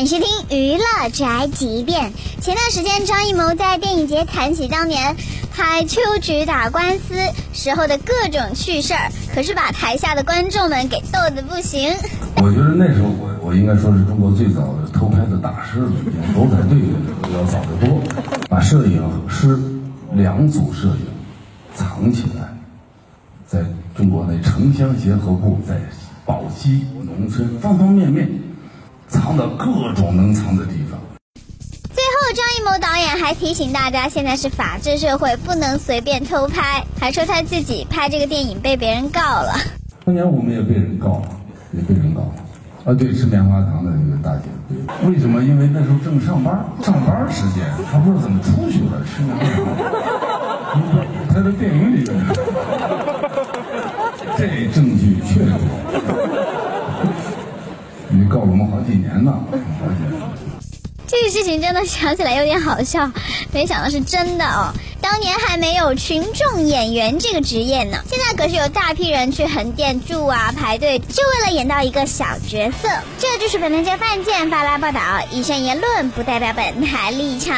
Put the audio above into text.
欢迎收听娱乐宅急便。前段时间，张艺谋在电影节谈起当年拍《秋菊打官司》时候的各种趣事儿，可是把台下的观众们给逗得不行。我觉得那时候我我应该说是中国最早的偷拍的大师了，比狗仔队要早得多。把摄影师两组摄影藏起来，在中国那城乡结合部，在宝鸡农村方方面面藏到各种能藏的地方。最后，张艺谋导演还提醒大家，现在是法治社会，不能随便偷拍，还说他自己拍这个电影被别人告了。当年我们也被人告，也被人告。啊，对，吃棉花糖的那个大姐，为什么？因为那时候正上班，上班时间，她不知道怎么出去了，吃棉花糖。她在电影里边，这证据确凿。你告了我们好几年呢。这个事情真的想起来有点好笑，没想到是真的哦。当年还没有群众演员这个职业呢，现在可是有大批人去横店住啊排队，就为了演到一个小角色。这就是本台饭件发来报道，以上言论不代表本台立场。